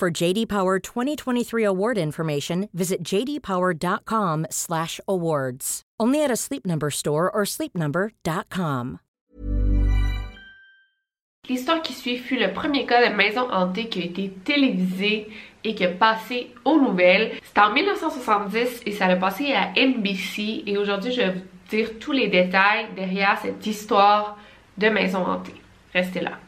For JD Power 2023 award information, visit jdpower.com/awards. Only at a Sleep Number store or sleepnumber.com. L'histoire qui suit fut le premier cas de maison hantée qui a été télévisé et qui a passé aux nouvelles. C'était en 1970 et ça a passé à NBC et aujourd'hui je vais vous dire tous les détails derrière cette histoire de maison hantée. Restez là.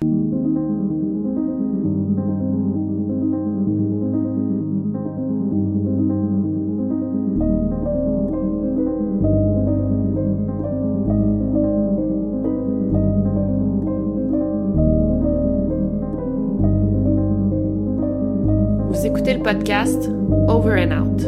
Podcast Over and Out.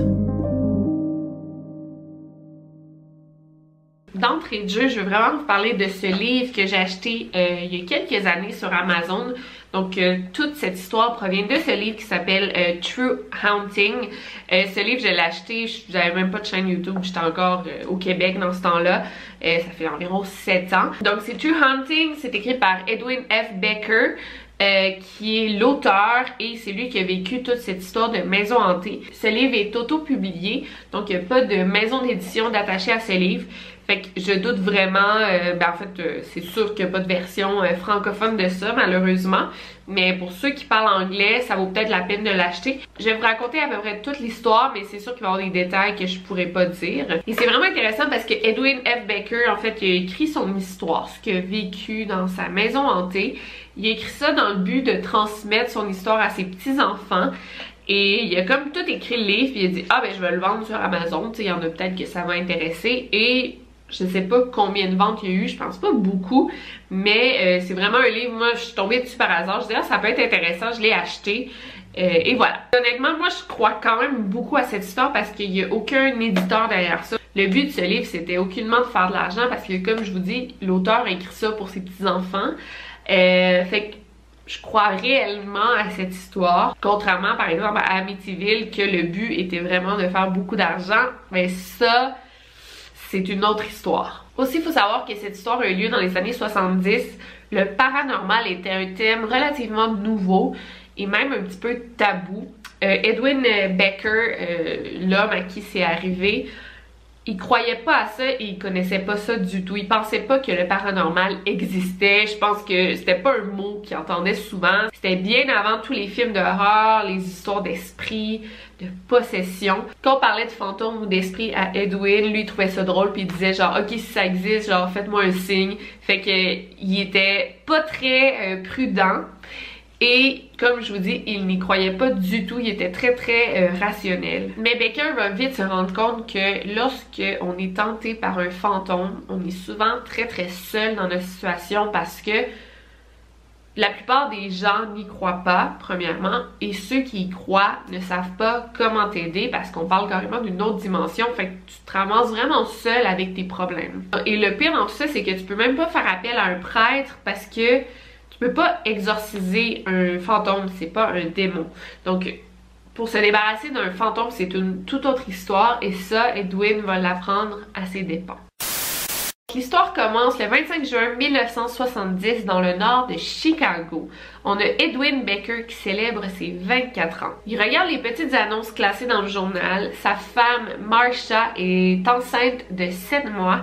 D'entrée de jeu, je veux vraiment vous parler de ce livre que j'ai acheté euh, il y a quelques années sur Amazon. Donc, euh, toute cette histoire provient de ce livre qui s'appelle euh, True Haunting. ce livre, je l'ai acheté, j'avais même pas de chaîne YouTube, j'étais encore au Québec dans ce temps-là. ça fait environ 7 ans. Donc, c'est True Haunting, c'est écrit par Edwin F. Becker. Euh, qui est l'auteur et c'est lui qui a vécu toute cette histoire de maison hantée. Ce livre est auto-publié, donc il n'y a pas de maison d'édition d'attaché à ce livre. Fait que je doute vraiment, euh, ben en fait, euh, c'est sûr qu'il n'y a pas de version francophone de ça, malheureusement. Mais pour ceux qui parlent anglais, ça vaut peut-être la peine de l'acheter. Je vais vous raconter à peu près toute l'histoire, mais c'est sûr qu'il va y avoir des détails que je pourrais pas dire. Et c'est vraiment intéressant parce que Edwin F. Baker, en fait, il a écrit son histoire, ce qu'il a vécu dans sa maison hantée. Il a écrit ça dans le but de transmettre son histoire à ses petits-enfants. Et il a comme tout écrit le livre, puis il a dit « Ah ben je vais le vendre sur Amazon, tu sais, il y en a peut-être que ça va intéresser. » Et je sais pas combien de ventes il y a eu, je pense pas beaucoup, mais euh, c'est vraiment un livre, moi je suis tombée dessus par hasard, je disais ah, ça peut être intéressant, je l'ai acheté. Euh, et voilà. Honnêtement, moi je crois quand même beaucoup à cette histoire parce qu'il n'y a aucun éditeur derrière ça. Le but de ce livre, c'était aucunement de faire de l'argent parce que comme je vous dis, l'auteur a écrit ça pour ses petits-enfants. Euh, fait que je crois réellement à cette histoire. Contrairement par exemple à Amityville que le but était vraiment de faire beaucoup d'argent. Mais ça, c'est une autre histoire. Aussi, il faut savoir que cette histoire a eu lieu dans les années 70. Le paranormal était un thème relativement nouveau et même un petit peu tabou. Euh, Edwin Becker, euh, l'homme à qui c'est arrivé, il croyait pas à ça et il connaissait pas ça du tout. Il pensait pas que le paranormal existait. Je pense que c'était pas un mot qu'il entendait souvent. C'était bien avant tous les films d'horreur, les histoires d'esprit, de possession. Quand on parlait de fantômes ou d'esprit à Edwin, lui il trouvait ça drôle puis il disait genre ok si ça existe, genre faites-moi un signe. Fait que il était pas très euh, prudent. Et comme je vous dis, il n'y croyait pas du tout, il était très très euh, rationnel. Mais Baker va vite se rendre compte que lorsque on est tenté par un fantôme, on est souvent très très seul dans notre situation parce que la plupart des gens n'y croient pas, premièrement, et ceux qui y croient ne savent pas comment t'aider parce qu'on parle carrément d'une autre dimension, fait que tu te ramasses vraiment seul avec tes problèmes. Et le pire dans tout ça, c'est que tu peux même pas faire appel à un prêtre parce que tu peux pas exorciser un fantôme, c'est pas un démon. Donc, pour se débarrasser d'un fantôme, c'est une toute autre histoire et ça, Edwin va l'apprendre à ses dépens. L'histoire commence le 25 juin 1970 dans le nord de Chicago. On a Edwin Becker qui célèbre ses 24 ans. Il regarde les petites annonces classées dans le journal. Sa femme, Marsha, est enceinte de 7 mois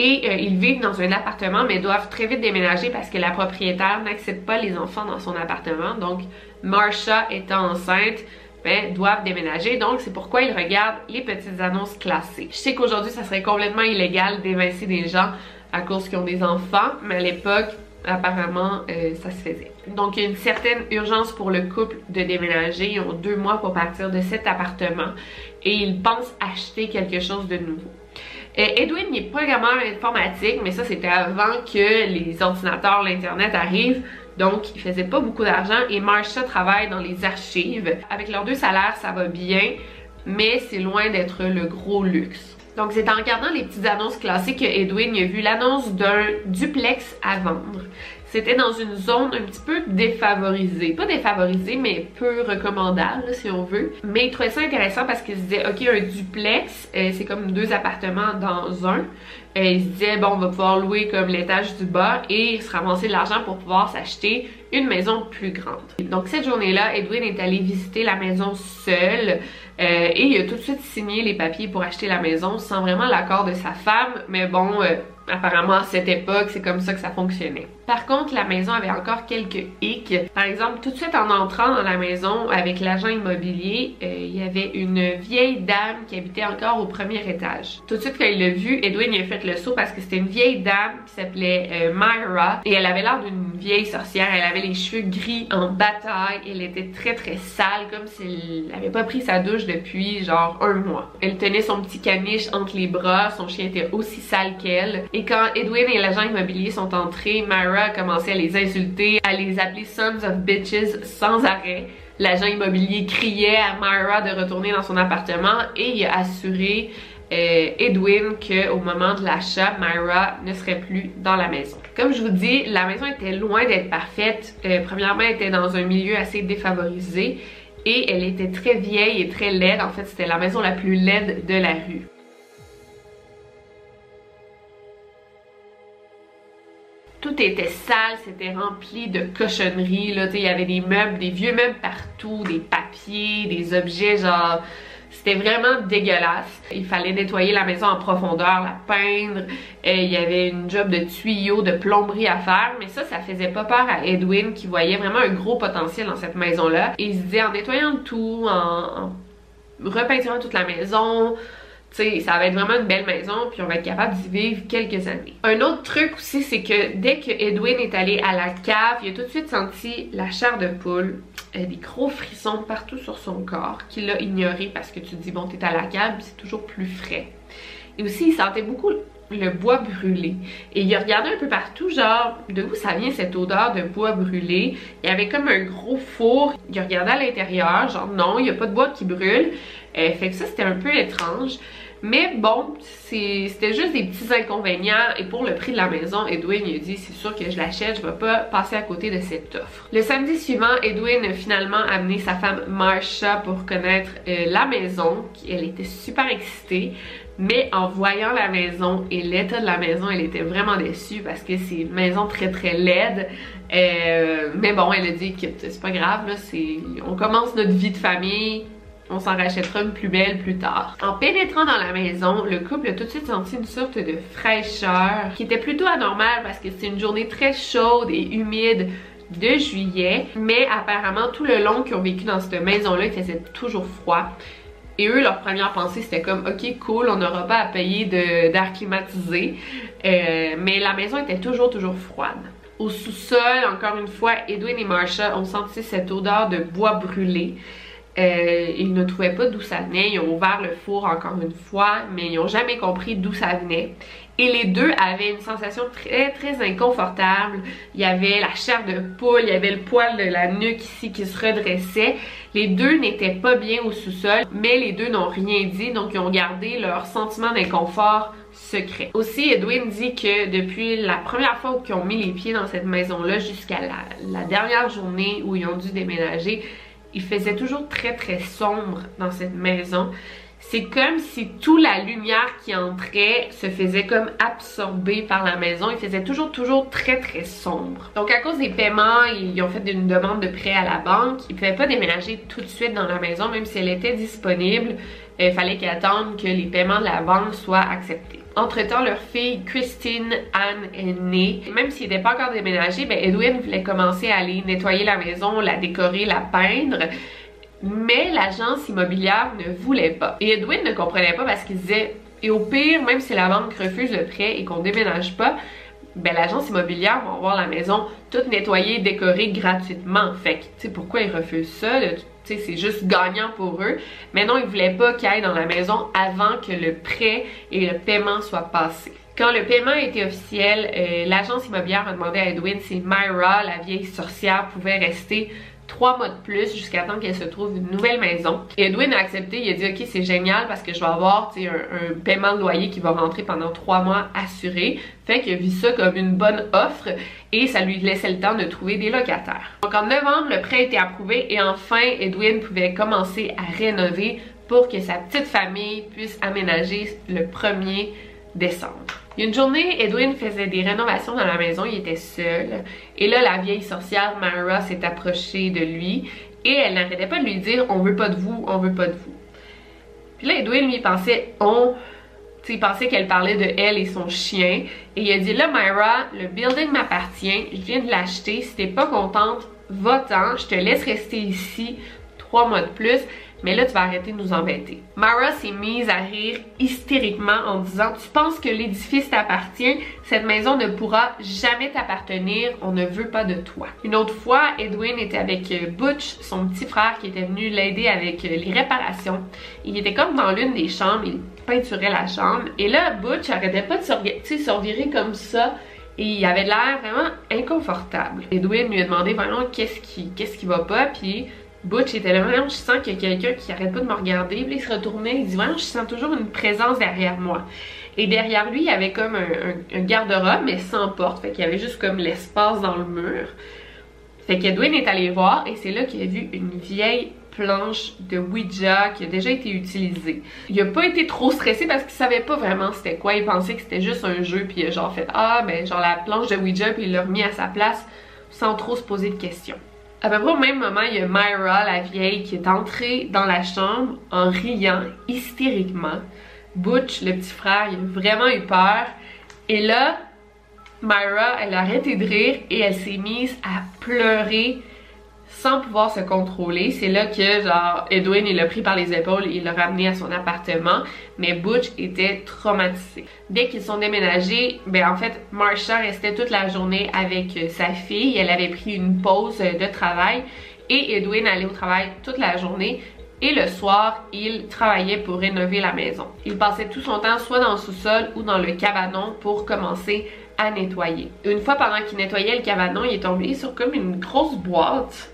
et euh, ils vivent dans un appartement mais doivent très vite déménager parce que la propriétaire n'accepte pas les enfants dans son appartement. Donc, Marsha étant enceinte, ben, doivent déménager. Donc, c'est pourquoi ils regardent les petites annonces classées. Je sais qu'aujourd'hui, ça serait complètement illégal d'évincer des gens à cause qu'ils ont des enfants, mais à l'époque, apparemment, euh, ça se faisait. Donc, il y a une certaine urgence pour le couple de déménager. Ils ont deux mois pour partir de cet appartement et ils pensent acheter quelque chose de nouveau. Edwin il est programmeur informatique, mais ça c'était avant que les ordinateurs, l'internet arrivent. Donc, il faisait pas beaucoup d'argent et Marsha travaille dans les archives. Avec leurs deux salaires, ça va bien, mais c'est loin d'être le gros luxe. Donc, c'est en regardant les petites annonces classiques que Edwin a vu l'annonce d'un duplex à vendre. C'était dans une zone un petit peu défavorisée. Pas défavorisée, mais peu recommandable, si on veut. Mais il trouvait ça intéressant parce qu'il se disait, OK, un duplex, euh, c'est comme deux appartements dans un. Et euh, il se disait, bon, on va pouvoir louer comme l'étage du bas et se ramasser de l'argent pour pouvoir s'acheter une maison plus grande. Donc cette journée-là, Edwin est allé visiter la maison seul euh, et il a tout de suite signé les papiers pour acheter la maison sans vraiment l'accord de sa femme, mais bon, apparemment à cette époque, c'est comme ça que ça fonctionnait. Par contre, la maison avait encore quelques hicks. Par exemple, tout de suite en entrant dans la maison avec l'agent immobilier, euh, il y avait une vieille dame qui habitait encore au premier étage. Tout de suite quand il l'a vu, Edwin il a fait le saut parce que c'était une vieille dame qui s'appelait euh, Myra et elle avait l'air d'une vieille sorcière. Elle avait les cheveux gris en bataille. Elle était très très sale comme si elle avait pas pris sa douche depuis genre un mois. Elle tenait son petit caniche entre les bras. Son chien était aussi sale qu'elle. Quand Edwin et l'agent immobilier sont entrés, Myra a commencé à les insulter, à les appeler sons of bitches sans arrêt. L'agent immobilier criait à Myra de retourner dans son appartement et il a assuré euh, Edwin qu'au moment de l'achat, Myra ne serait plus dans la maison. Comme je vous dis, la maison était loin d'être parfaite. Euh, premièrement, elle était dans un milieu assez défavorisé et elle était très vieille et très laide. En fait, c'était la maison la plus laide de la rue. Tout était sale, c'était rempli de cochonneries, là, il y avait des meubles, des vieux meubles partout, des papiers, des objets, genre... C'était vraiment dégueulasse. Il fallait nettoyer la maison en profondeur, la peindre. Il y avait une job de tuyau, de plomberie à faire. Mais ça, ça faisait pas peur à Edwin qui voyait vraiment un gros potentiel dans cette maison-là. Il se disait en nettoyant tout, en, en toute la maison, sais, ça va être vraiment une belle maison, puis on va être capable d'y vivre quelques années. Un autre truc aussi, c'est que dès que Edwin est allé à la cave, il a tout de suite senti la chair de poule, euh, des gros frissons partout sur son corps, qu'il a ignoré parce que tu te dis, bon, t'es à la cave, c'est toujours plus frais. Et aussi, il sentait beaucoup le bois brûlé. Et il a regardé un peu partout, genre, de où ça vient cette odeur de bois brûlé? Il y avait comme un gros four. Il a regardé à l'intérieur, genre, non, il n'y a pas de bois qui brûle. Euh, fait que ça, c'était un peu étrange. Mais bon, c'était juste des petits inconvénients et pour le prix de la maison, Edwin a dit c'est sûr que je l'achète, je vais pas passer à côté de cette offre. Le samedi suivant, Edwin a finalement amené sa femme Marsha pour connaître euh, la maison. Elle était super excitée. Mais en voyant la maison et l'état de la maison, elle était vraiment déçue parce que c'est une maison très très laide. Euh, mais bon, elle a dit que c'est pas grave, on commence notre vie de famille, on s'en rachètera une plus belle plus tard. En pénétrant dans la maison, le couple a tout de suite senti une sorte de fraîcheur qui était plutôt anormale parce que c'était une journée très chaude et humide de juillet, mais apparemment tout le long qu'ils ont vécu dans cette maison-là, il faisait toujours froid. Et eux, leur première pensée, c'était comme, ok, cool, on n'aura pas à payer d'air climatisé. Euh, mais la maison était toujours, toujours froide. Au sous-sol, encore une fois, Edwin et Marsha ont senti cette odeur de bois brûlé. Euh, ils ne trouvaient pas d'où ça venait. Ils ont ouvert le four encore une fois, mais ils n'ont jamais compris d'où ça venait. Et les deux avaient une sensation très très inconfortable. Il y avait la chair de poule, il y avait le poil de la nuque ici qui se redressait. Les deux n'étaient pas bien au sous-sol, mais les deux n'ont rien dit, donc ils ont gardé leur sentiment d'inconfort secret. Aussi, Edwin dit que depuis la première fois où ils ont mis les pieds dans cette maison-là jusqu'à la dernière journée où ils ont dû déménager, il faisait toujours très très sombre dans cette maison. C'est comme si toute la lumière qui entrait se faisait comme absorbée par la maison. Il faisait toujours toujours très très sombre. Donc à cause des paiements, ils ont fait une demande de prêt à la banque. Ils ne pouvaient pas déménager tout de suite dans la maison, même si elle était disponible. Il fallait qu'ils attendent que les paiements de la banque soient acceptés. Entre-temps, leur fille Christine Anne est née. Même s'il n'était pas encore déménagé, ben Edwin voulait commencer à aller nettoyer la maison, la décorer, la peindre. Mais l'agence immobilière ne voulait pas. Et Edwin ne comprenait pas parce qu'il disait, et au pire, même si la banque refuse le prêt et qu'on déménage pas, ben l'agence immobilière va avoir la maison toute nettoyée, décorée gratuitement. Fait que, tu sais, pourquoi ils refusent ça? Tu sais, c'est juste gagnant pour eux. Mais non, ils voulaient pas qu'ils aillent dans la maison avant que le prêt et le paiement soient passés. Quand le paiement a été officiel, euh, l'agence immobilière a demandé à Edwin si Myra, la vieille sorcière, pouvait rester trois mois de plus jusqu'à temps qu'elle se trouve une nouvelle maison. Edwin a accepté, il a dit ok c'est génial parce que je vais avoir un, un paiement de loyer qui va rentrer pendant trois mois assuré. Fait qu'il a vu ça comme une bonne offre et ça lui laissait le temps de trouver des locataires. Donc en novembre, le prêt a été approuvé et enfin Edwin pouvait commencer à rénover pour que sa petite famille puisse aménager le 1er décembre. Une journée, Edwin faisait des rénovations dans la maison, il était seul. Et là, la vieille sorcière Mara s'est approchée de lui et elle n'arrêtait pas de lui dire on veut pas de vous, on veut pas de vous. Puis là, Edwin lui pensait on il pensait qu'elle parlait de elle et son chien. Et il a dit là, Myra, le building m'appartient, je viens de l'acheter. Si t'es pas contente, va-t'en, je te laisse rester ici trois mois de plus mais là tu vas arrêter de nous embêter. Mara s'est mise à rire hystériquement en disant Tu penses que l'édifice t'appartient? Cette maison ne pourra jamais t'appartenir, on ne veut pas de toi. Une autre fois, Edwin était avec euh, Butch, son petit frère qui était venu l'aider avec euh, les réparations. Il était comme dans l'une des chambres, il peinturait la chambre et là Butch arrêtait pas de se revirer comme ça et il avait l'air vraiment inconfortable. Edwin lui a demandé vraiment qu'est-ce qui, qu'est-ce qui va pas, puis Butch était là, vraiment, je sens qu'il y a quelqu'un qui arrête pas de me regarder. Puis il se retournait, il dit, vraiment, je sens toujours une présence derrière moi. Et derrière lui, il y avait comme un, garde-robe, mais sans porte. Fait qu'il y avait juste comme l'espace dans le mur. Fait qu'Edwin est allé voir et c'est là qu'il a vu une vieille planche de Ouija qui a déjà été utilisée. Il a pas été trop stressé parce qu'il savait pas vraiment c'était quoi. Il pensait que c'était juste un jeu puis il a genre fait ah ben genre la planche de Ouija puis il l'a remis à sa place sans trop se poser de questions. À peu près au même moment, il y a Myra, la vieille, qui est entrée dans la chambre en riant hystériquement. Butch, le petit frère, il a vraiment eu peur. Et là, Myra, elle a arrêté de rire et elle s'est mise à pleurer sans pouvoir se contrôler. C'est là que, genre, Edwin, il l'a pris par les épaules et il l'a ramené à son appartement. Mais Butch était traumatisé. Dès qu'ils sont déménagés, ben en fait, Marsha restait toute la journée avec euh, sa fille. Elle avait pris une pause euh, de travail. Et Edwin allait au travail toute la journée. Et le soir, il travaillait pour rénover la maison. Il passait tout son temps soit dans le sous-sol ou dans le cabanon pour commencer à nettoyer. Une fois pendant qu'il nettoyait le cabanon, il est tombé sur comme une grosse boîte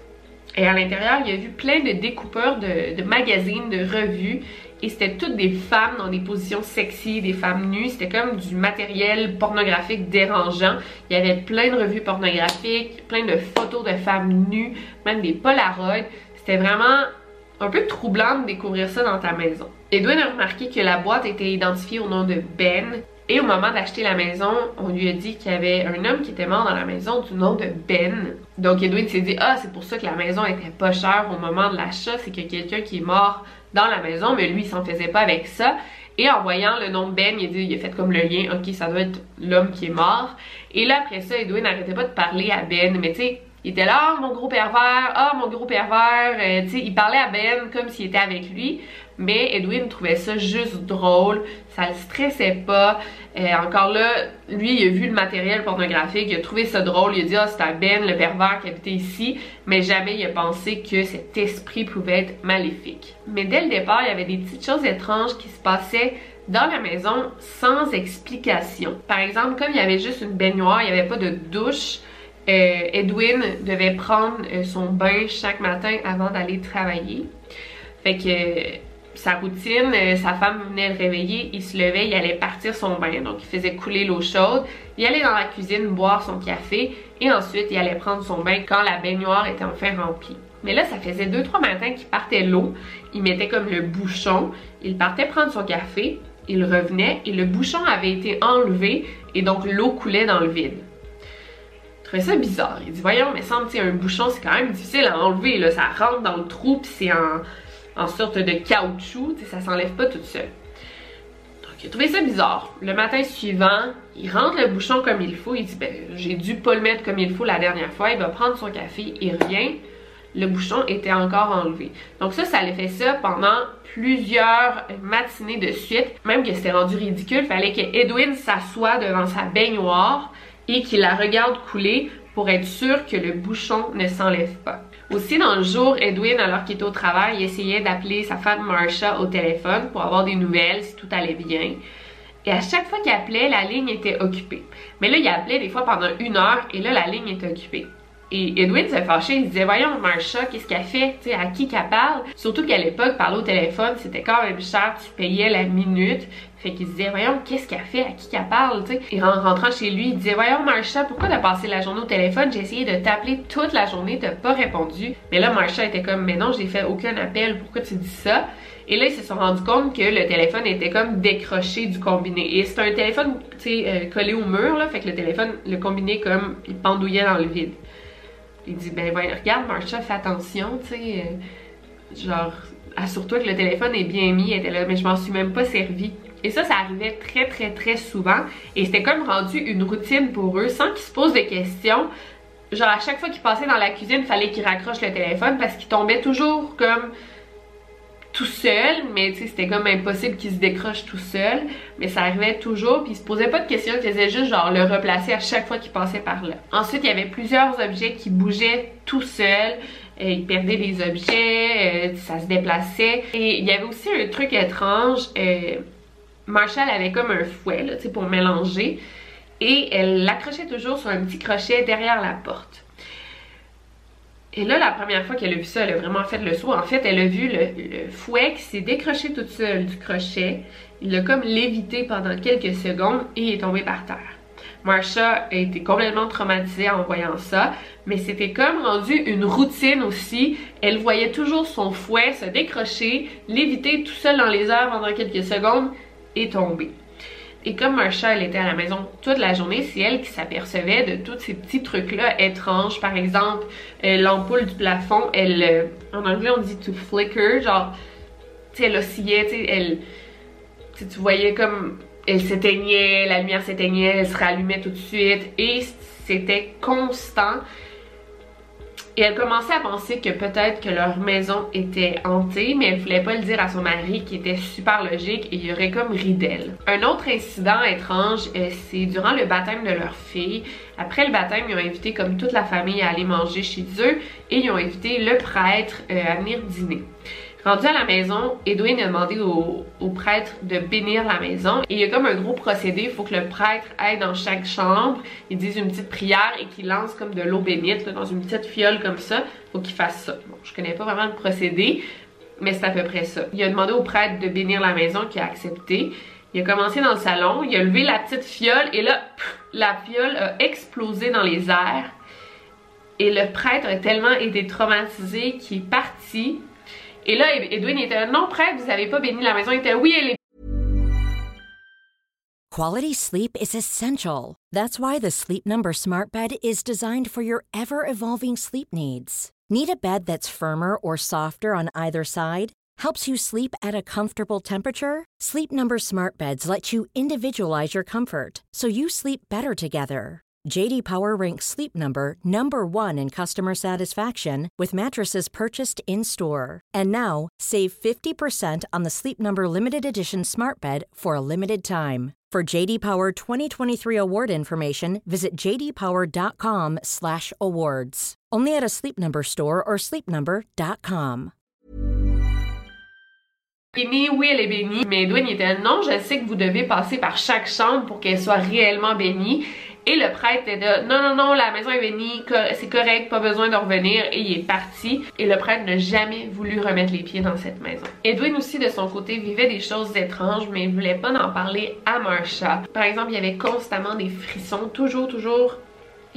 et à l'intérieur, il y a vu plein de découpeurs de, magazines, de revues. Et c'était toutes des femmes dans des positions sexy, des femmes nues. C'était comme du matériel pornographique dérangeant. Il y avait plein de revues pornographiques, plein de photos de femmes nues, même des polaroids. C'était vraiment un peu troublant de découvrir ça dans ta maison. Edwin a remarqué que la boîte était identifiée au nom de Ben et au moment d'acheter la maison, on lui a dit qu'il y avait un homme qui était mort dans la maison du nom de Ben. Donc Edwin s'est dit ah c'est pour ça que la maison était pas chère au moment de l'achat, c'est a quelqu'un qui est mort dans la maison, mais lui il s'en faisait pas avec ça. Et en voyant le nom Ben, il a, dit, il a fait comme le lien, ok ça doit être l'homme qui est mort. Et là après ça, Edwin n'arrêtait pas de parler à Ben, mais tu sais, il était là, oh, mon gros pervers, ah oh, mon gros pervers, euh, tu sais, il parlait à Ben comme s'il était avec lui. Mais Edwin trouvait ça juste drôle, ça le stressait pas. Euh, encore là, lui, il a vu le matériel pornographique, il a trouvé ça drôle, il a dit « Ah, c'est un Ben, le pervers qui habitait ici », mais jamais il a pensé que cet esprit pouvait être maléfique. Mais dès le départ, il y avait des petites choses étranges qui se passaient dans la maison sans explication. Par exemple, comme il y avait juste une baignoire, il n'y avait pas de douche, euh, Edwin devait prendre euh, son bain chaque matin avant d'aller travailler. Fait que sa routine, euh, sa femme venait le réveiller, il se levait, il allait partir son bain, donc il faisait couler l'eau chaude, il allait dans la cuisine boire son café et ensuite il allait prendre son bain quand la baignoire était enfin remplie. Mais là, ça faisait 2-3 matins qu'il partait l'eau, il mettait comme le bouchon, il partait prendre son café, il revenait et le bouchon avait été enlevé et donc l'eau coulait dans le vide. Trouvait ça bizarre. Il dit voyons, mais semble un bouchon c'est quand même difficile à enlever, là, ça rentre dans le trou puis c'est en en sorte de caoutchouc, ça s'enlève pas tout seul. Donc il a trouvé ça bizarre. Le matin suivant, il rentre le bouchon comme il faut, il dit ben j'ai dû pas le mettre comme il faut la dernière fois, il va prendre son café, il revient, le bouchon était encore enlevé. Donc ça, ça allait fait ça pendant plusieurs matinées de suite, même que c'était rendu ridicule, fallait que Edwin s'assoie devant sa baignoire et qu'il la regarde couler pour être sûr que le bouchon ne s'enlève pas. Aussi, dans le jour, Edwin, alors qu'il était au travail, essayait d'appeler sa femme Marsha au téléphone pour avoir des nouvelles, si tout allait bien. Et à chaque fois qu'il appelait, la ligne était occupée. Mais là, il appelait des fois pendant une heure et là, la ligne était occupée. Et Edwin s'est fâché, il disait Voyons, Marsha, qu'est-ce qu'elle fait? À qui qu'elle parle? Surtout qu'à l'époque, parler au téléphone, c'était quand même cher, tu payais la minute. Fait qu'il disait Voyons, qu'est-ce qu'elle fait? À qui qu'elle parle sais? Et en rentrant chez lui, il disait Voyons, Marsha, pourquoi t'as passé la journée au téléphone? J'ai essayé de t'appeler toute la journée, t'as pas répondu. Mais là, Marsha était comme Mais non, j'ai fait aucun appel, pourquoi tu dis ça? Et là, ils se sont rendus compte que le téléphone était comme décroché du combiné. Et c'est un téléphone, tu sais, euh, collé au mur, là, fait que le téléphone, le combiné, comme, il pendouillait dans le vide. Il dit, ben, regarde, Marsha, fais attention, tu sais, euh, genre, assure-toi que le téléphone est bien mis, était là, mais je m'en suis même pas servi. Et ça, ça arrivait très, très, très souvent. Et c'était comme rendu une routine pour eux, sans qu'ils se posent des questions. Genre, à chaque fois qu'ils passaient dans la cuisine, il fallait qu'ils raccrochent le téléphone parce qu'ils tombaient toujours comme tout seul, mais tu sais, c'était comme impossible qu'il se décroche tout seul, mais ça arrivait toujours, puis il se posait pas de questions, il faisait juste genre le replacer à chaque fois qu'il passait par là. Ensuite, il y avait plusieurs objets qui bougeaient tout seul, et il perdait des objets, euh, ça se déplaçait, et il y avait aussi un truc étrange, euh, Marshall avait comme un fouet, là, pour mélanger, et elle l'accrochait toujours sur un petit crochet derrière la porte. Et là, la première fois qu'elle a vu ça, elle a vraiment fait le saut. En fait, elle a vu le, fouet qui s'est décroché toute seule du crochet. Il l'a comme lévité pendant quelques secondes et est tombé par terre. Marsha a été complètement traumatisée en voyant ça, mais c'était comme rendu une routine aussi. Elle voyait toujours son fouet se décrocher, léviter tout seul dans les airs pendant quelques secondes et tomber. Et comme Marsha, elle était à la maison toute la journée, c'est elle qui s'apercevait de tous ces petits trucs-là étranges. Par exemple, euh, l'ampoule du plafond, elle, euh, en anglais on dit to flicker, genre, tu sais, elle oscillait, tu sais, elle, tu voyais comme, elle s'éteignait, la lumière s'éteignait, elle se rallumait tout de suite, et c'était constant. Et elle commençait à penser que peut-être que leur maison était hantée, mais elle voulait pas le dire à son mari qui était super logique et il y aurait comme ri d'elle. Un autre incident étrange, euh, c'est durant le baptême de leur fille. Après le baptême, ils ont invité comme toute la famille à aller manger chez eux et ils ont invité le prêtre euh, à venir dîner. Rendu à la maison, Edwin a demandé au, prêtre de bénir la maison. Et il y a comme un gros procédé, il faut que le prêtre aille dans chaque chambre, il dise une petite prière et qu'il lance comme de l'eau bénite dans une petite fiole comme ça. Faut qu'il fasse ça. Bon, je connais pas vraiment le procédé, mais c'est à peu près ça. Il a demandé au prêtre de bénir la maison qui a accepté. Il a commencé dans le salon, il a levé la petite fiole et là, la fiole a explosé dans les airs. Et le prêtre a tellement été traumatisé qu'il est parti Et là, Edwin était non, vous avez pas béni la maison. Il était oui, elle est. Quality sleep is essential. That's why the Sleep Number Smart Bed is designed for your ever evolving sleep needs. Need a bed that's firmer or softer on either side? Helps you sleep at a comfortable temperature? Sleep Number Smart Beds let you individualize your comfort so you sleep better together. JD Power ranks Sleep Number number 1 in customer satisfaction with mattresses purchased in-store. And now, save 50% on the Sleep Number limited edition Smart Bed for a limited time. For JD Power 2023 award information, visit jdpower.com/awards. Only at a Sleep Number store or sleepnumber.com. Bénie, oui, elle est bénie, mais Edwin non, je sais que vous devez passer par chaque chambre pour qu'elle soit réellement bénie. Et le prêtre était de non, non, non, la maison est bénie, c'est correct, pas besoin de revenir. Et il est parti. Et le prêtre n'a jamais voulu remettre les pieds dans cette maison. Edwin aussi, de son côté, vivait des choses étranges, mais il voulait pas en parler à Marsha. Par exemple, il y avait constamment des frissons, toujours, toujours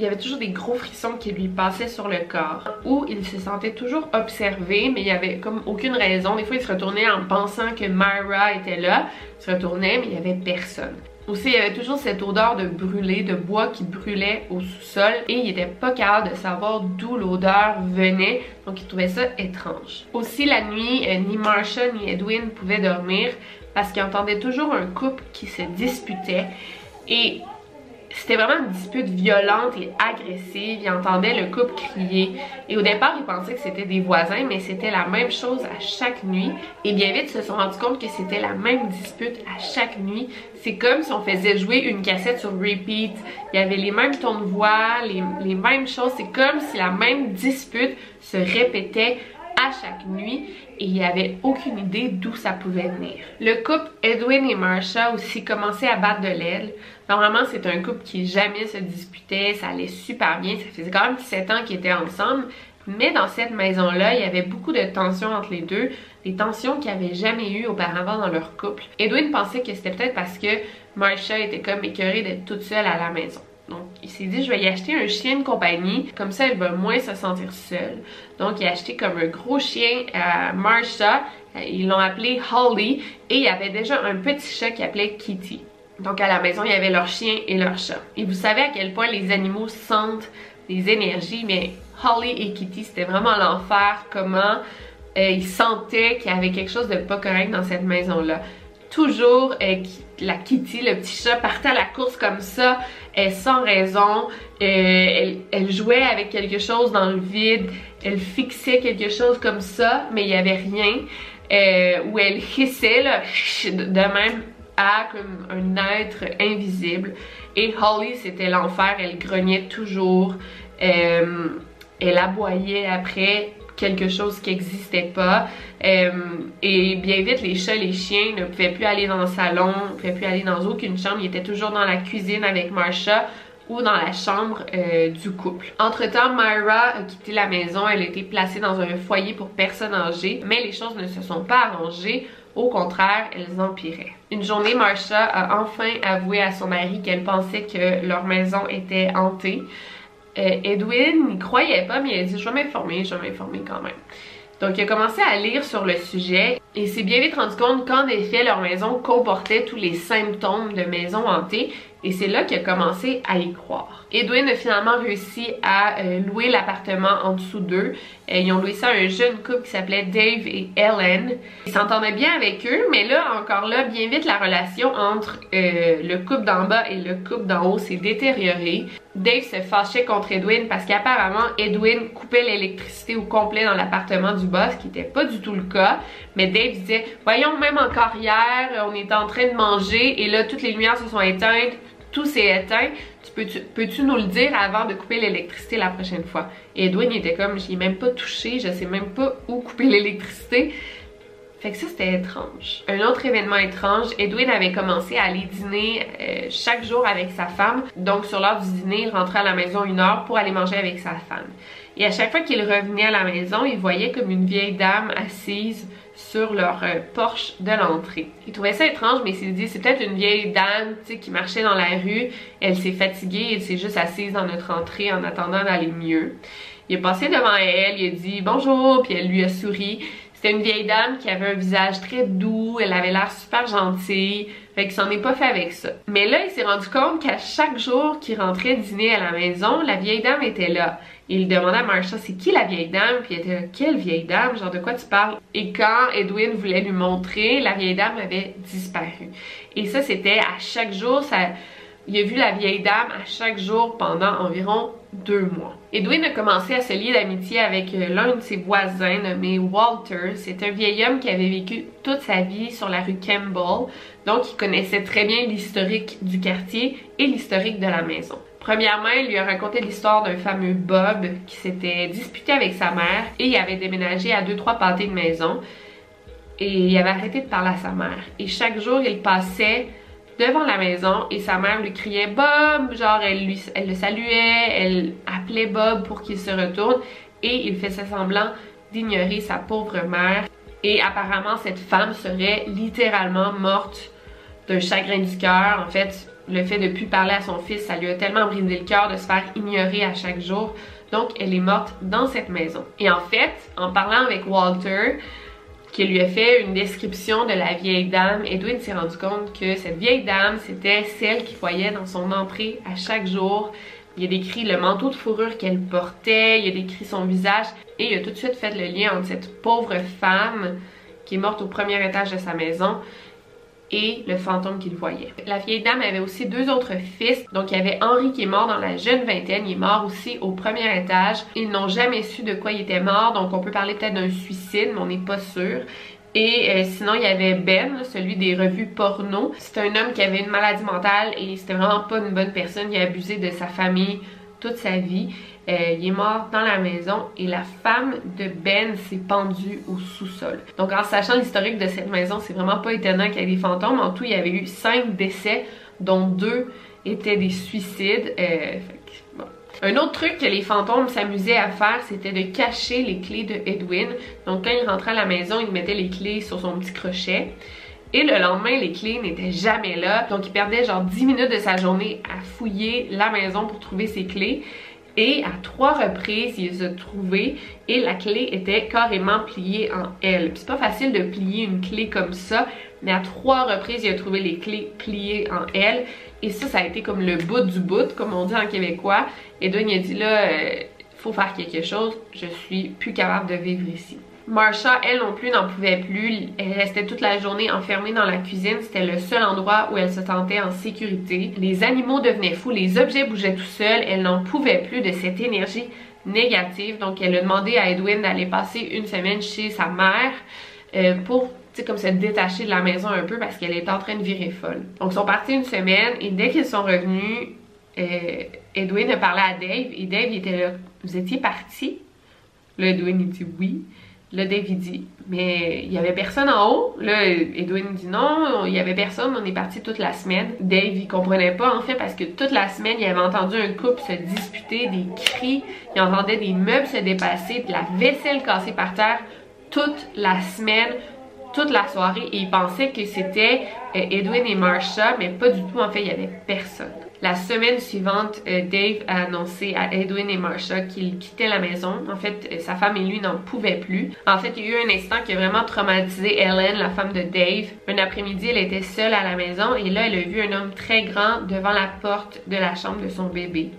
il y avait toujours des gros frissons qui lui passaient sur le corps, où il se sentait toujours observé, mais il y avait comme aucune raison. Des fois, il se retournait en pensant que Myra était là, il se retournait, mais il y avait personne. Aussi, il y avait toujours cette odeur de brûlé, de bois qui brûlait au sous-sol et il était pas capable de savoir d'où l'odeur venait, donc il trouvait ça étrange. Aussi, la nuit, euh, ni Marsha ni Edwin pouvaient dormir parce qu'ils entendaient toujours un couple qui se disputait et c'était vraiment une dispute violente et agressive. Il entendait le couple crier. Et au départ, il pensait que c'était des voisins, mais c'était la même chose à chaque nuit. Et bien vite, ils se sont rendus compte que c'était la même dispute à chaque nuit. C'est comme si on faisait jouer une cassette sur repeat. Il y avait les mêmes tons de voix, les, les mêmes choses. C'est comme si la même dispute se répétait à chaque nuit et il n'y avait aucune idée d'où ça pouvait venir. Le couple Edwin et Marsha aussi commençaient à battre de l'aile. Normalement, c'est un couple qui jamais se disputait, ça allait super bien, ça faisait quand même 7 ans qu'ils étaient ensemble. Mais dans cette maison-là, il y avait beaucoup de tensions entre les deux, des tensions qu'il n'y avait jamais eu auparavant dans leur couple. Edwin pensait que c'était peut-être parce que Marsha était comme écœurée d'être toute seule à la maison. Il s'est dit, je vais y acheter un chien de compagnie, comme ça, elle va moins se sentir seule. Donc, il a acheté comme un gros chien à Marsha, ils l'ont appelé Holly, et il y avait déjà un petit chat qui appelait Kitty. Donc, à la maison, il y avait leur chien et leur chat. Et vous savez à quel point les animaux sentent les énergies, mais Holly et Kitty, c'était vraiment l'enfer, comment euh, ils sentaient qu'il y avait quelque chose de pas correct dans cette maison-là toujours euh, la Kitty, le petit chat, partait à la course comme ça, euh, sans raison. Euh, elle, jouait avec quelque chose dans le vide, elle fixait quelque chose comme ça, mais il n'y avait rien. ou elle hissait de même à comme un être invisible. Et Holly, c'était l'enfer, elle grognait toujours. elle aboyait après quelque chose qui n'existait pas. Euh, et bien vite, les chats, les chiens ne pouvaient plus aller dans le salon, ne pouvaient plus aller dans aucune chambre. Ils étaient toujours dans la cuisine avec Marsha ou dans la chambre euh, du couple. Entre-temps, Myra a quitté la maison. Elle a été placée dans un foyer pour personnes âgées. Mais les choses ne se sont pas arrangées. Au contraire, elles empiraient. Une journée, Marsha a enfin avoué à son mari qu'elle pensait que leur maison était hantée. Euh, Edwin n'y croyait pas, mais il a dit « je vais m'informer, je vais m'informer quand même ». Donc il a commencé à lire sur le sujet et s'est bien vite rendu compte qu'en effet leur maison comportait tous les symptômes de maison hantée et c'est là qu'il a commencé à y croire. Edwin a finalement réussi à euh, louer l'appartement en dessous d'eux. Euh, ils ont loué ça à un jeune couple qui s'appelait Dave et Ellen. Ils s'entendaient bien avec eux, mais là, encore là, bien vite, la relation entre euh, le couple d'en bas et le couple d'en haut s'est détériorée. Dave se fâchait contre Edwin parce qu'apparemment, Edwin coupait l'électricité au complet dans l'appartement du boss, ce qui n'était pas du tout le cas. Mais Dave disait, voyons, même encore hier, on était en train de manger et là, toutes les lumières se sont éteintes tout s'est éteint. Tu peux-tu peux -tu nous le dire avant de couper l'électricité la prochaine fois? Et Edwin était comme, j'y ai même pas touché, je sais même pas où couper l'électricité. Fait que ça, c'était étrange. Un autre événement étrange, Edwin avait commencé à aller dîner euh, chaque jour avec sa femme. Donc, sur l'heure du dîner, il rentrait à la maison une heure pour aller manger avec sa femme. Et à chaque fois qu'il revenait à la maison, il voyait comme une vieille dame assise sur leur euh, porche de l'entrée. Il trouvait ça étrange, mais il s'est dit, c'est peut-être une vieille dame qui marchait dans la rue, elle s'est fatiguée, elle s'est juste assise dans notre entrée en attendant d'aller mieux. Il est passé devant elle, il a dit bonjour, puis elle lui a souri. C'était une vieille dame qui avait un visage très doux, elle avait l'air super gentille, fait qu'il s'en est pas fait avec ça. Mais là, il s'est rendu compte qu'à chaque jour qu'il rentrait dîner à la maison, la vieille dame était là. Il demandait à Marsha c'est qui la vieille dame? Puis elle était quelle vieille dame? Genre de quoi tu parles? Et quand Edwin voulait lui montrer la vieille dame avait disparu et ça c'était à chaque jour ça il a vu la vieille dame à chaque jour pendant environ deux mois. Edwin a commencé à se lier d'amitié avec euh, l'un de ses voisins nommé Walter. C'est un vieil homme qui avait vécu toute sa vie sur la rue Campbell, donc il connaissait très bien l'historique du quartier et l'historique de la maison. Premièrement, il lui a raconté l'histoire d'un fameux Bob qui s'était disputé avec sa mère et il avait déménagé à deux trois pâtés de maison et il avait arrêté de parler à sa mère. Et chaque jour, il passait devant la maison et sa mère lui criait Bob, genre elle, elle le saluait, elle appelait Bob pour qu'il se retourne et il faisait semblant d'ignorer sa pauvre mère. Et apparemment, cette femme serait littéralement morte d'un chagrin du cœur. En fait, le fait de plus parler à son fils, ça lui a tellement brisé le cœur de se faire ignorer à chaque jour. Donc, elle est morte dans cette maison. Et en fait, en parlant avec Walter, qui lui a fait une description de la vieille dame, Edwin s'est rendu compte que cette vieille dame, c'était celle qu'il voyait dans son entrée à chaque jour. Il a décrit le manteau de fourrure qu'elle portait, il a décrit son visage et il a tout de suite fait le lien entre cette pauvre femme qui est morte au premier étage de sa maison et le fantôme qu'il voyait. La vieille dame avait aussi deux autres fils. Donc il y avait Henri qui est mort dans la jeune vingtaine. Il est mort aussi au premier étage. Ils n'ont jamais su de quoi il était mort. Donc on peut parler peut-être d'un suicide, mais on n'est pas sûr. Et euh, sinon, il y avait Ben, celui des revues porno. C'est un homme qui avait une maladie mentale et c'était vraiment pas une bonne personne. Il a abusé de sa famille toute sa vie. Euh, il est mort dans la maison et la femme de Ben s'est pendue au sous-sol. Donc en sachant l'historique de cette maison, c'est vraiment pas étonnant qu'il y ait des fantômes. En tout, il y avait eu cinq décès, dont deux étaient des suicides. Euh, un autre truc que les fantômes s'amusaient à faire, c'était de cacher les clés de Edwin. Donc quand il rentrait à la maison, il mettait les clés sur son petit crochet. Et le lendemain, les clés n'étaient jamais là. Donc il perdait genre 10 minutes de sa journée à fouiller la maison pour trouver ses clés. Et à trois reprises, il les a et la clé était carrément pliée en L. c'est pas facile de plier une clé comme ça, mais à trois reprises, il a trouvé les clés pliées en L. Et ça, ça a été comme le bout du bout, comme on dit en québécois. Et donc, il a dit là, euh, faut faire quelque chose, je suis plus capable de vivre ici. Marsha, elle non plus, n'en pouvait plus. Elle restait toute la journée enfermée dans la cuisine. C'était le seul endroit où elle se sentait en sécurité. Les animaux devenaient fous, les objets bougeaient tout seuls. Elle n'en pouvait plus de cette énergie négative. Donc, elle a demandé à Edwin d'aller passer une semaine chez sa mère euh, pour comme se détacher de la maison un peu parce qu'elle était en train de virer folle. Donc ils sont partis une semaine et dès qu'ils sont revenus, euh, Edwin a parlé à Dave et Dave il était là, vous étiez parti? Là Edwin il dit oui. Là Dave dit, mais il y avait personne en haut? Là Edwin dit non, il y avait personne, on est parti toute la semaine. Dave il comprenait pas en fait parce que toute la semaine il avait entendu un couple se disputer, des cris, il entendait des meubles se dépasser, de la vaisselle cassée par terre toute la semaine toute la soirée et il pensait que c'était euh, Edwin et Marsha, mais pas du tout, en fait, il y avait personne. La semaine suivante, euh, Dave a annoncé à Edwin et Marsha qu'il quittait la maison. En fait, euh, sa femme et lui n'en pouvaient plus. En fait, il y a eu un instant qui a vraiment traumatisé Ellen, la femme de Dave. Un après-midi, elle était seule à la maison et là, elle a vu un homme très grand devant la porte de la chambre de son bébé.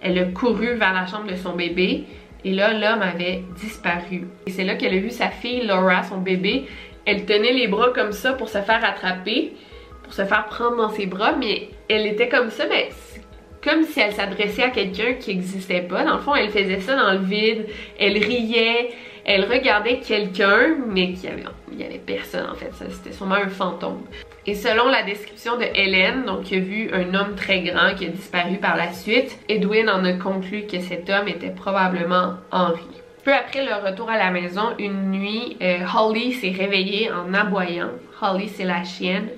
Elle a couru vers la chambre de son bébé et là, l'homme avait disparu. Et c'est là qu'elle a vu sa fille Laura, son bébé, elle tenait les bras comme ça pour se faire attraper, se faire prendre dans ses bras, mais elle était comme ça, mais comme si elle s'adressait à quelqu'un qui n'existait pas. Dans le fond, elle faisait ça dans le vide, elle riait, elle regardait quelqu'un, mais il y avait, personne en fait, c'était sûrement un fantôme. Et selon la description de Hélène, donc qui a vu un homme très grand qui a disparu par la suite, Edwin en a conclu que cet homme était probablement Henri. Peu après leur retour à la maison, une nuit, euh, Holly s'est réveillée en aboyant. Holly, c'est la chienne.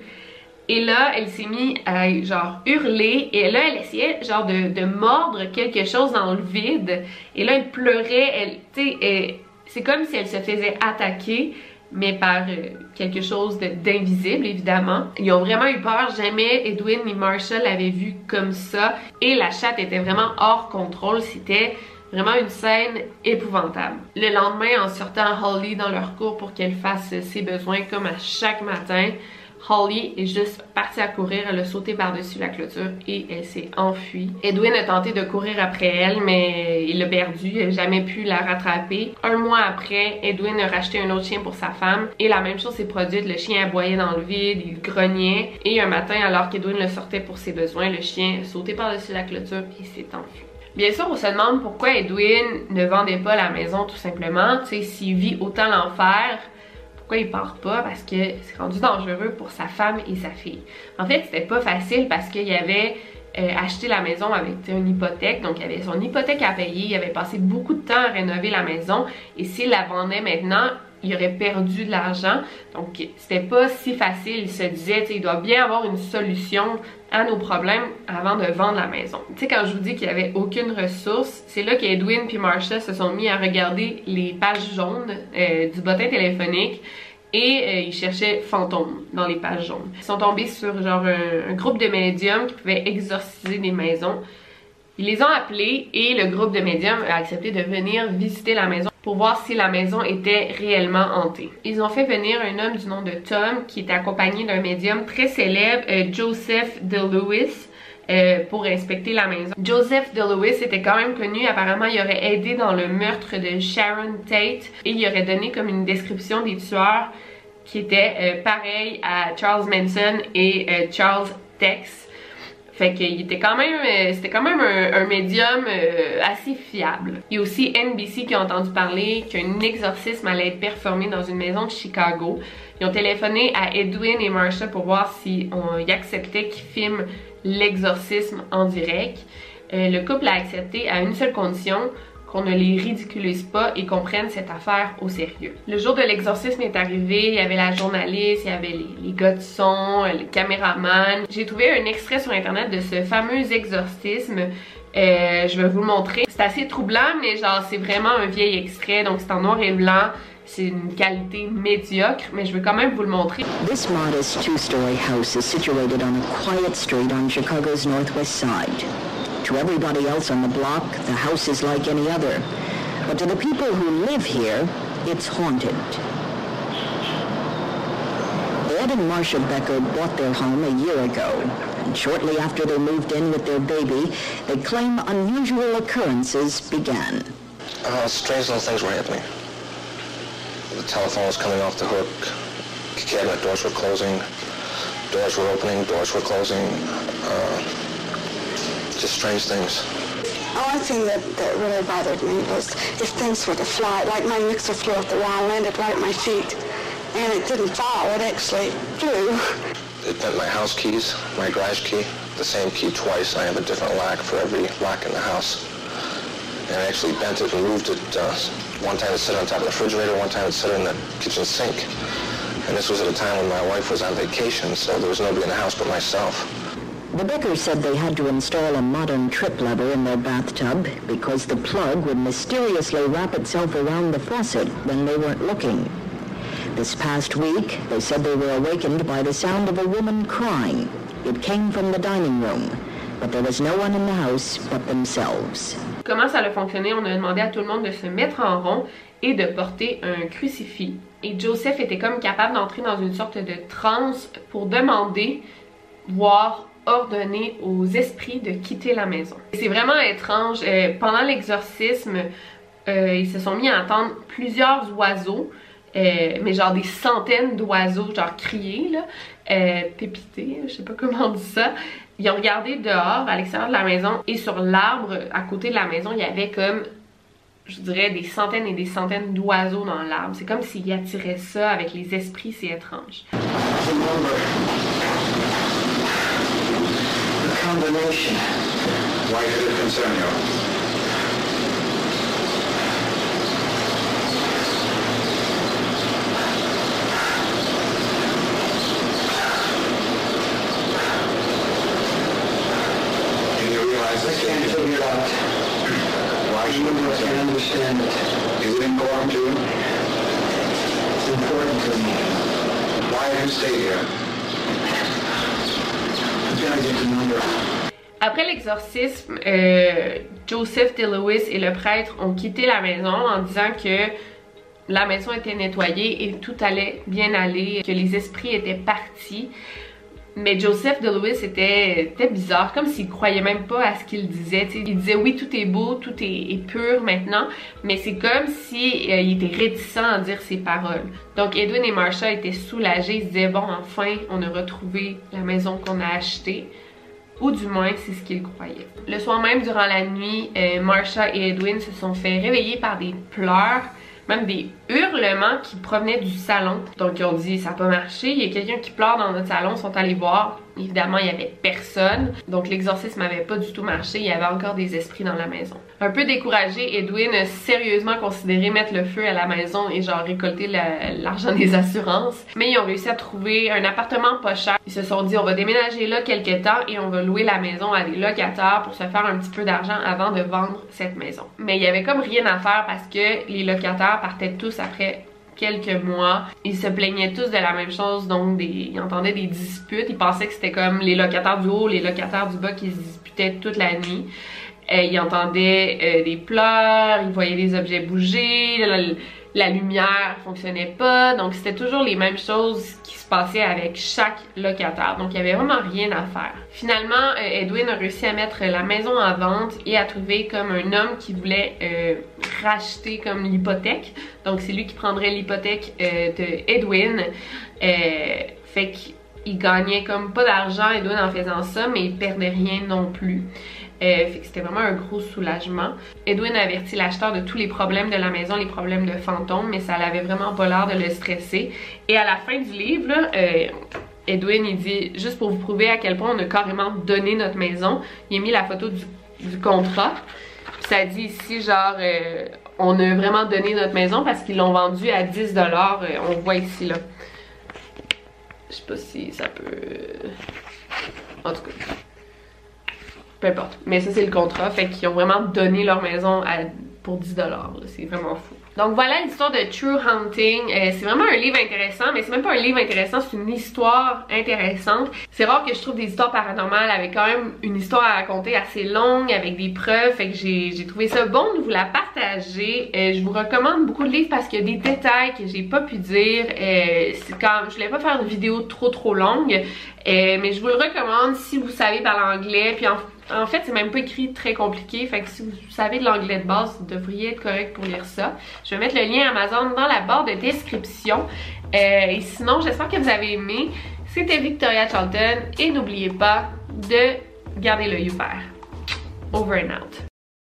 Et là, elle s'est mise à genre hurler et là, elle essayait genre de, mordre quelque chose dans le vide. Et là, elle pleurait, elle, sais, c'est comme si elle se faisait attaquer, mais par euh, quelque chose d'invisible, évidemment. Ils ont vraiment eu peur. Jamais Edwin ni Marshall l'avaient vu comme ça. Et la chatte était vraiment hors contrôle. C'était Vraiment une scène épouvantable. Le lendemain, en sortant Holly dans leur cours pour qu'elle fasse ses besoins comme à chaque matin, Holly est juste partie à courir, elle a sauté par-dessus la clôture et elle s'est enfuie. Edwin a tenté de courir après elle, mais il l'a perdu, il n'a jamais pu la rattraper. Un mois après, Edwin a racheté un autre chien pour sa femme et la même chose s'est produite. Le chien aboyait dans le vide, il grognait et un matin, alors qu'Edwin le sortait pour ses besoins, le chien a sauté par-dessus la clôture et s'est enfui. Bien sûr, on se demande pourquoi Edwin ne vendait pas la maison tout simplement. Tu sais, s'il vit autant l'enfer, pourquoi il part pas? Parce que c'est rendu dangereux pour sa femme et sa fille. En fait, c'était pas facile parce qu'il avait euh, acheté la maison avec une hypothèque, donc il avait son hypothèque à payer, il avait passé beaucoup de temps à rénover la maison et s'il la vendait maintenant, il aurait perdu de l'argent. Donc, c'était pas si facile. Il se disait, il doit bien avoir une solution à nos problèmes avant de vendre la maison. Tu sais, quand je vous dis qu'il n'y avait aucune ressource, c'est là qu'Edwin puis Marsha se sont mis à regarder les pages jaunes euh, du bottin téléphonique et euh, ils cherchaient fantômes dans les pages jaunes. Ils sont tombés sur genre un groupe de médiums qui pouvaient exorciser des maisons. Ils les ont appelés et le groupe de médiums a accepté de venir visiter la maison pour voir si la maison était réellement hantée. Ils ont fait venir un homme du nom de Tom qui était accompagné d'un médium très célèbre, euh, Joseph DeLewis. Euh, pour inspecter la maison. Joseph DeLewis était quand même connu, apparemment il aurait aidé dans le meurtre de Sharon Tate et il aurait donné comme une description des tueurs qui était pareil à Charles Manson et Charles Tex. Fait qu'il était quand même, euh, c'était quand même un, médium euh, assez fiable. Il y a aussi NBC qui a entendu parler qu'un exorcisme allait être performé dans une maison de Chicago. Ils ont téléphoné à Edwin et Marsha pour voir si on y acceptait qu'ils filment l'exorcisme en direct. Euh, le couple a accepté à une seule condition, qu'on ne les ridiculise pas et qu'on prenne cette affaire au sérieux. Le jour de l'exorcisme est arrivé, il y avait la journaliste, il y avait les, gars de son, les caméramans. J'ai trouvé un extrait sur internet de ce fameux exorcisme. Euh, je vais vous le montrer. C'est assez troublant, mais genre c'est vraiment un vieil extrait, donc c'est en noir et blanc. C'est une qualité médiocre, mais je veux quand même vous le montrer. This modest two-story house is situated on a quiet street on Chicago's northwest side. To everybody else on the block, the house is like any other. But to the people who live here, it's haunted. Ed and Marcia Becker bought their home a year ago. And shortly after they moved in with their baby, they claim unusual occurrences began. Uh, strange little things were happening. The telephone was coming off the hook. Cabinet doors were closing. Doors were opening. Doors were closing. Uh, just strange things. The one thing that, that really bothered me was if things were to fly, like my mixer flew off the wall, landed right at my feet, and it didn't fall, it actually flew. It bent my house keys, my garage key, the same key twice. I have a different lock for every lock in the house. And I actually bent it and moved it. Uh, one time it sit on top of the refrigerator, one time it sit in the kitchen sink. And this was at a time when my wife was on vacation, so there was nobody in the house but myself. The Beckers said they had to install a modern trip lever in their bathtub because the plug would mysteriously wrap itself around the faucet when they weren't looking. This past week, they said they were awakened by the sound of a woman crying. It came from the dining room, but there was no one in the house but themselves. Comment ça a fonctionné? On a demandé à tout le monde de se mettre en rond et de porter un crucifix. Et Joseph était comme capable d'entrer dans une sorte de transe pour demander, voir ordonner aux esprits de quitter la maison. C'est vraiment étrange. Euh, pendant l'exorcisme, euh, ils se sont mis à entendre plusieurs oiseaux, euh, mais genre des centaines d'oiseaux, genre crier, là, pépiter, je sais pas comment on dit ça. Ils ont regardé dehors, à l'extérieur de la maison, et sur l'arbre, à côté de la maison, il y avait comme je dirais des centaines et des centaines d'oiseaux dans l'arbre. C'est comme s'ils attiraient ça avec les esprits, c'est étrange. Combination. Why should it concern you? Do you realize I can't figure it out. Why should I can understand it. Is it important to you? It's important to me. Why do you stay here? Après l'exorcisme, euh, Joseph DeLewis et le prêtre ont quitté la maison en disant que la maison était nettoyée et tout allait bien aller, que les esprits étaient partis. Mais Joseph DeLewis était, était bizarre, comme s'il croyait même pas à ce qu'il disait. il disait oui, tout est beau, tout est, pur maintenant, mais c'est comme si euh, il était réticent à dire ses paroles. Donc Edwin et Marsha étaient soulagés, ils se disaient bon, enfin, on a retrouvé la maison qu'on a achetée. Ou du moins, c'est ce qu'ils croyaient. Le soir même, durant la nuit, euh, Marsha et Edwin se sont fait réveiller par des pleurs même des hurlements qui provenaient du salon. Donc ils ont dit ça n'a pas marché, il y a quelqu'un qui pleure dans notre salon, ils sont allés voir. Évidemment, il y avait personne. Donc l'exorcisme n'avait pas du tout marché, il y avait encore des esprits dans la maison. Un peu découragé, Edwin a sérieusement considéré mettre le feu à la maison et genre récolter l'argent des assurances. Mais ils ont réussi à trouver un appartement pas cher. Ils se sont dit on va déménager là quelques temps et on va louer la maison à des locataires pour se faire un petit peu d'argent avant de vendre cette maison. Mais il y avait comme rien à faire parce que les locataires partaient tous après quelques mois. Ils se plaignaient tous de la même chose, donc ils entendaient des disputes. Ils pensaient que c'était comme les locataires du haut, les locataires du bas qui se disputaient toute la nuit. Euh, ils entendaient euh, des pleurs, ils voyaient des objets bouger, la lumière fonctionnait pas, donc c'était toujours les mêmes choses qui se passaient avec chaque locataire, donc il y avait vraiment rien à faire. Finalement, euh, Edwin a réussi à mettre la maison en vente et à trouver comme un homme qui voulait racheter comme l'hypothèque, donc c'est lui qui prendrait l'hypothèque de Edwin, fait qu'il gagnait comme pas d'argent Edwin en faisant ça, mais il perdait rien non plus. Euh, c'était vraiment un gros soulagement. Edwin a averti l'acheteur de tous les problèmes de la maison, les problèmes de fantômes, mais ça l'avait vraiment pas l'air de le stresser. Et à la fin du livre, euh, Edwin, il dit, juste pour vous prouver à quel point on a carrément donné notre maison, il a mis la photo du, contrat. Puis ça dit ici, genre, euh, on a vraiment donné notre maison parce qu'ils l'ont vendue à 10$. on voit ici, là. Je sais pas si ça peut... En tout cas peu importe. Mais ça, c'est le contrat. Fait qu'ils ont vraiment donné leur maison pour 10$. C'est vraiment fou. Donc voilà l'histoire de True Hunting. Euh, c'est vraiment un livre intéressant, mais c'est même pas un livre intéressant, c'est une histoire intéressante. C'est rare que je trouve des histoires paranormales avec quand même une histoire à raconter assez longue, avec des preuves. Fait que j'ai trouvé ça bon de vous la partager. Euh, je vous recommande beaucoup de livres parce qu'il y a des détails que j'ai pas pu dire. Euh, je voulais pas faire une vidéo trop trop longue, mais je vous le recommande si vous savez parler anglais. Puis en en fait, c'est même pas écrit très compliqué, fait que si vous savez de l'anglais de base, vous devriez être correct pour lire ça. Je vais mettre le lien Amazon dans la barre de description. Euh, et sinon, j'espère que vous avez aimé. C'était Victoria Charlton et n'oubliez pas de garder l'œil ouvert. Over and out.